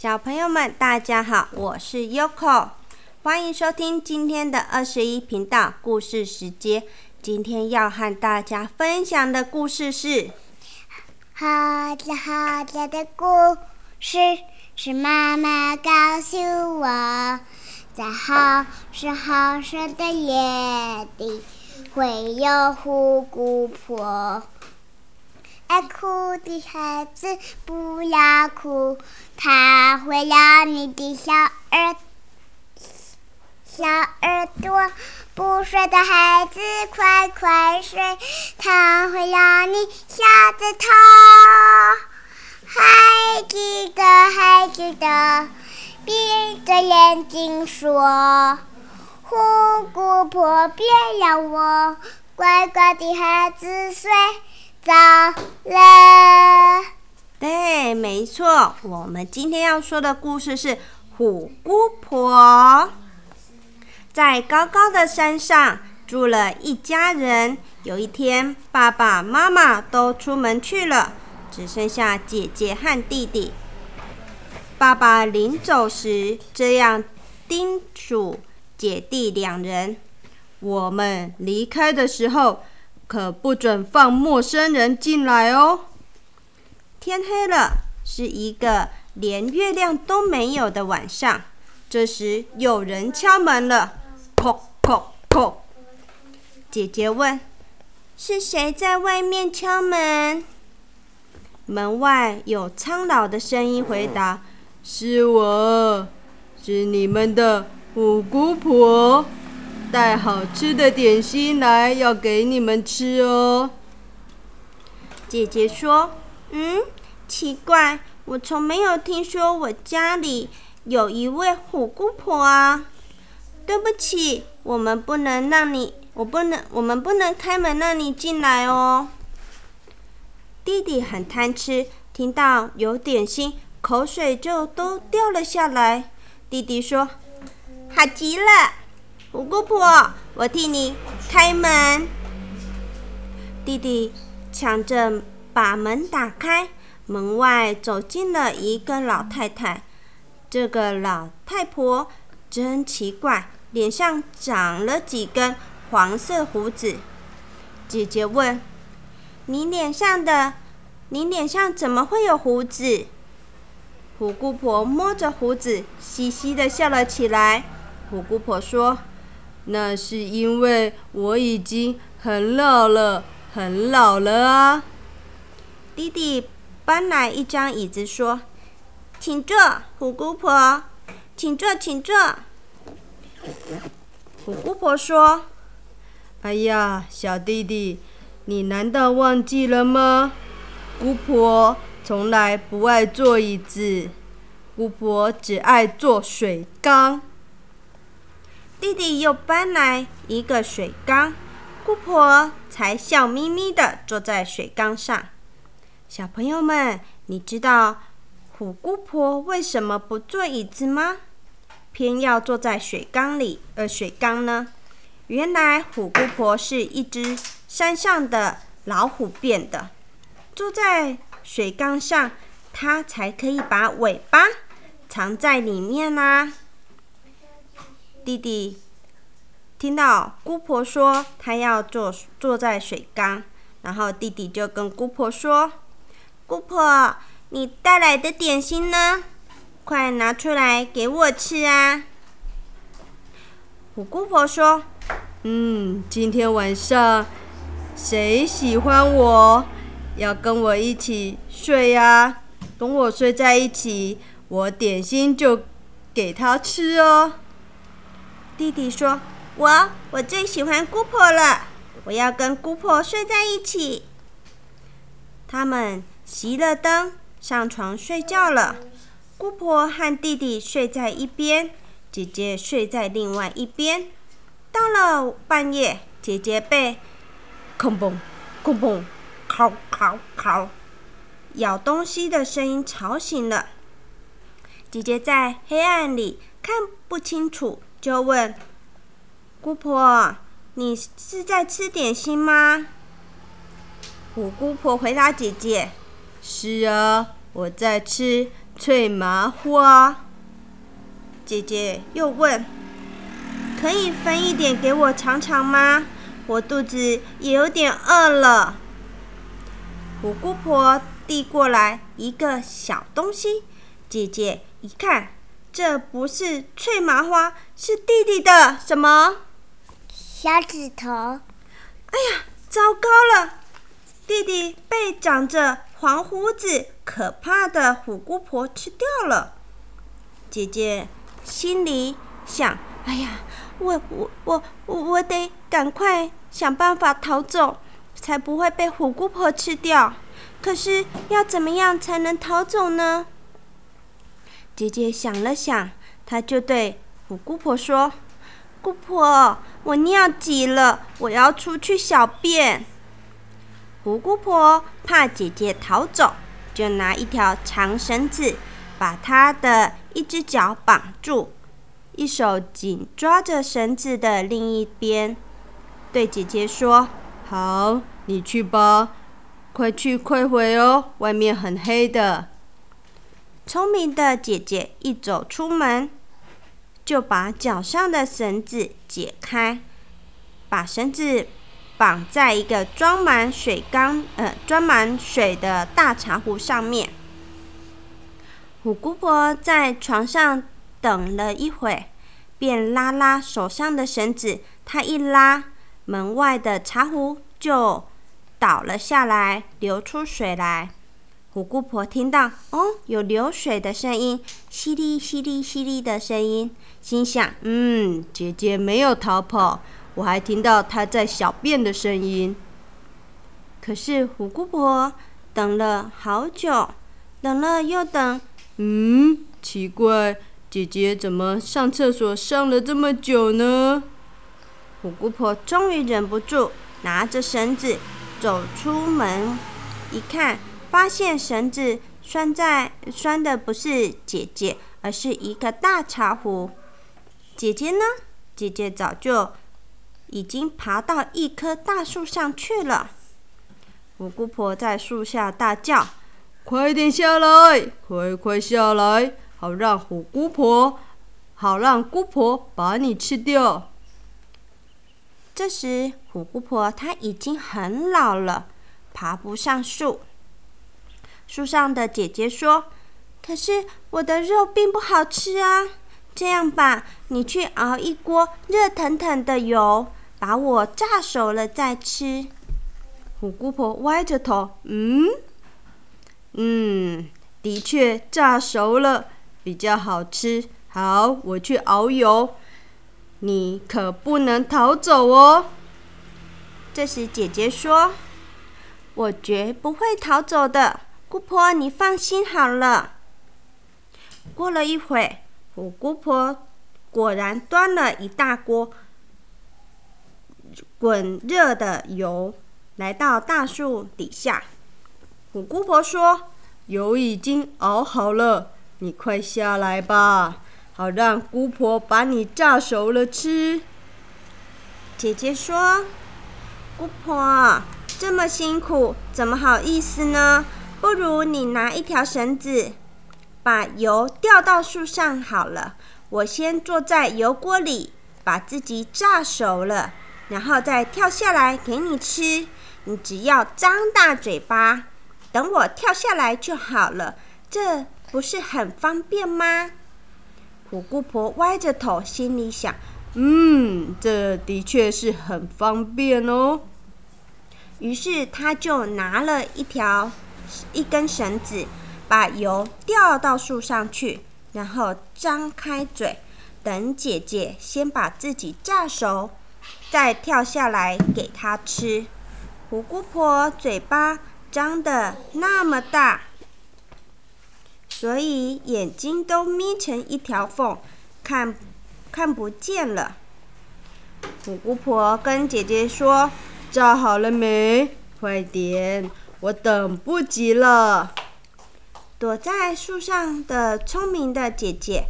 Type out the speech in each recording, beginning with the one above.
小朋友们，大家好，我是 Yoko，欢迎收听今天的二十一频道故事时间。今天要和大家分享的故事是好着好着的故事，是妈妈告诉我，在好深好深的夜里，会有虎姑婆。爱哭的孩子不要哭，它会让你的小耳小耳朵不睡的孩子快快睡，它会让你小指头。还记得还记得，闭着眼睛说，虎姑婆别咬我乖乖的孩子睡。早了。对，没错。我们今天要说的故事是虎姑婆。在高高的山上住了一家人。有一天，爸爸妈妈都出门去了，只剩下姐姐和弟弟。爸爸临走时这样叮嘱姐弟两人：“我们离开的时候。”可不准放陌生人进来哦。天黑了，是一个连月亮都没有的晚上。这时有人敲门了，叩叩叩。姐姐问：“是谁在外面敲门？”门外有苍老的声音回答：“是我，是你们的五姑婆。”带好吃的点心来，要给你们吃哦。姐姐说：“嗯，奇怪，我从没有听说我家里有一位虎姑婆啊。对不起，我们不能让你，我不能，我们不能开门让你进来哦。”弟弟很贪吃，听到有点心，口水就都掉了下来。弟弟说：“好极了。”虎姑婆，我替你开门。弟弟抢着把门打开，门外走进了一个老太太。这个老太婆真奇怪，脸上长了几根黄色胡子。姐姐问：“你脸上的，你脸上怎么会有胡子？”虎姑婆摸着胡子，嘻嘻的笑了起来。虎姑婆说。那是因为我已经很老了，很老了啊！弟弟搬来一张椅子，说：“请坐，虎姑婆，请坐，请坐。”虎姑婆说：“哎呀，小弟弟，你难道忘记了吗？姑婆从来不爱坐椅子，姑婆只爱坐水缸。”弟弟又搬来一个水缸，姑婆才笑眯眯的坐在水缸上。小朋友们，你知道虎姑婆为什么不坐椅子吗？偏要坐在水缸里？呃，水缸呢？原来虎姑婆是一只山上的老虎变的，坐在水缸上，它才可以把尾巴藏在里面啦。弟弟听到姑婆说她要坐坐在水缸，然后弟弟就跟姑婆说：“姑婆，你带来的点心呢？快拿出来给我吃啊！”虎姑婆说：“嗯，今天晚上谁喜欢我，要跟我一起睡呀？跟我睡在一起，我点心就给他吃哦。”弟弟说：“我我最喜欢姑婆了，我要跟姑婆睡在一起。”他们熄了灯，上床睡觉了。姑婆和弟弟睡在一边，姐姐睡在另外一边。到了半夜，姐姐被“砰砰砰砰敲敲敲”咬东西的声音吵醒了。姐姐在黑暗里看不清楚。就问姑婆：“你是在吃点心吗？”虎姑婆回答姐姐：“是啊，我在吃脆麻花。姐姐又问：“可以分一点给我尝尝吗？我肚子也有点饿了。”虎姑婆递过来一个小东西，姐姐一看，这不是脆麻花，是弟弟的什么？小指头。哎呀，糟糕了！弟弟被长着黄胡子、可怕的虎姑婆吃掉了。姐姐。心里想：“哎呀，我我我我我得赶快想办法逃走，才不会被虎姑婆吃掉。可是要怎么样才能逃走呢？”姐姐想了想，她就对虎姑婆说：“姑婆，我尿急了，我要出去小便。”虎姑婆怕姐姐逃走，就拿一条长绳子。把她的一只脚绑住，一手紧抓着绳子的另一边，对姐姐说：“好，你去吧，快去快回哦，外面很黑的。”聪明的姐姐一走出门，就把脚上的绳子解开，把绳子绑在一个装满水缸呃装满水的大茶壶上面。虎姑婆在床上等了一会，便拉拉手上的绳子。她一拉，门外的茶壶就倒了下来，流出水来。虎姑婆听到哦，有流水的声音，淅沥淅沥淅沥的声音，心想：嗯，姐姐没有逃跑，我还听到她在小便的声音。可是虎姑婆等了好久，等了又等。嗯，奇怪，姐姐怎么上厕所上了这么久呢？虎姑婆终于忍不住，拿着绳子走出门，一看，发现绳子拴在拴的不是姐姐，而是一个大茶壶。姐姐呢？姐姐早就已经爬到一棵大树上去了。虎姑婆在树下大叫。快点下来！快快下来，好让虎姑婆，好让姑婆把你吃掉。这时，虎姑婆她已经很老了，爬不上树。树上的姐姐说：“可是我的肉并不好吃啊！这样吧，你去熬一锅热腾腾的油，把我炸熟了再吃。”虎姑婆歪着头，嗯。嗯，的确炸熟了比较好吃。好，我去熬油，你可不能逃走哦。这时姐姐说：“我绝不会逃走的，姑婆你放心好了。”过了一会，虎姑婆果然端了一大锅滚热的油来到大树底下。虎姑婆说：“油已经熬好了，你快下来吧，好让姑婆把你炸熟了吃。”姐姐说：“姑婆这么辛苦，怎么好意思呢？不如你拿一条绳子，把油吊到树上好了。我先坐在油锅里，把自己炸熟了，然后再跳下来给你吃。你只要张大嘴巴。”等我跳下来就好了，这不是很方便吗？虎姑婆歪着头，心里想：“嗯，这的确是很方便哦。”于是她就拿了一条一根绳子，把油吊到树上去，然后张开嘴，等姐姐先把自己炸熟，再跳下来给她吃。虎姑婆嘴巴。张的那么大，所以眼睛都眯成一条缝，看看不见了。虎姑婆跟姐姐说：“炸好了没？快点，我等不及了。”躲在树上的聪明的姐姐，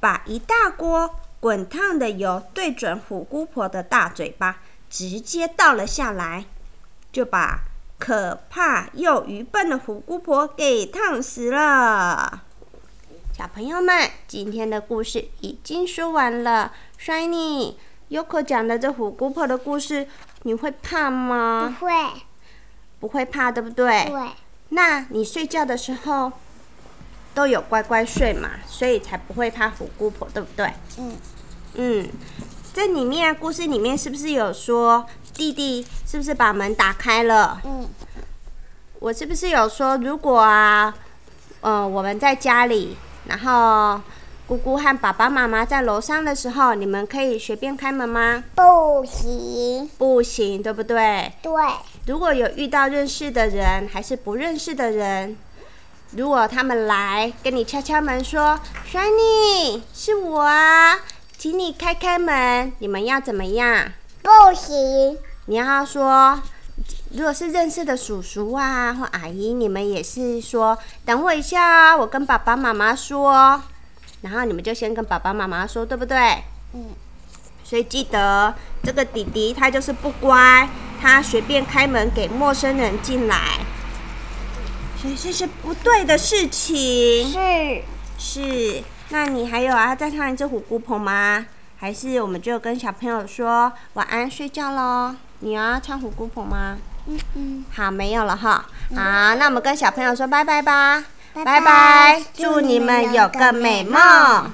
把一大锅滚烫的油对准虎姑婆的大嘴巴，直接倒了下来，就把。可怕又愚笨的虎姑婆给烫死了。小朋友们，今天的故事已经说完了。Shiny、Yoko 讲的这虎姑婆的故事，你会怕吗？不会，不会怕，对不对？对，那你睡觉的时候都有乖乖睡嘛，所以才不会怕虎姑婆，对不对？嗯嗯，这里面故事里面是不是有说弟弟是不是把门打开了？嗯我是不是有说，如果啊，呃，我们在家里，然后姑姑和爸爸妈妈在楼上的时候，你们可以随便开门吗？不行，不行，对不对？对，如果有遇到认识的人还是不认识的人，如果他们来跟你敲敲门说 “Shiny，是我啊，请你开开门”，你们要怎么样？不行，你要说，如果是认识的叔叔啊或阿姨，你们也是说等我一下啊，我跟爸爸妈妈说，然后你们就先跟爸爸妈妈说，对不对？嗯。所以记得这个弟弟他就是不乖，他随便开门给陌生人进来，所以这是不对的事情。是是，那你还有啊？再唱一只虎姑婆吗？还是我们就跟小朋友说晚安睡觉喽？你要唱虎姑婆吗？嗯嗯，好，没有了哈。好，那我们跟小朋友说拜拜吧，拜拜拜，祝你们有个美梦。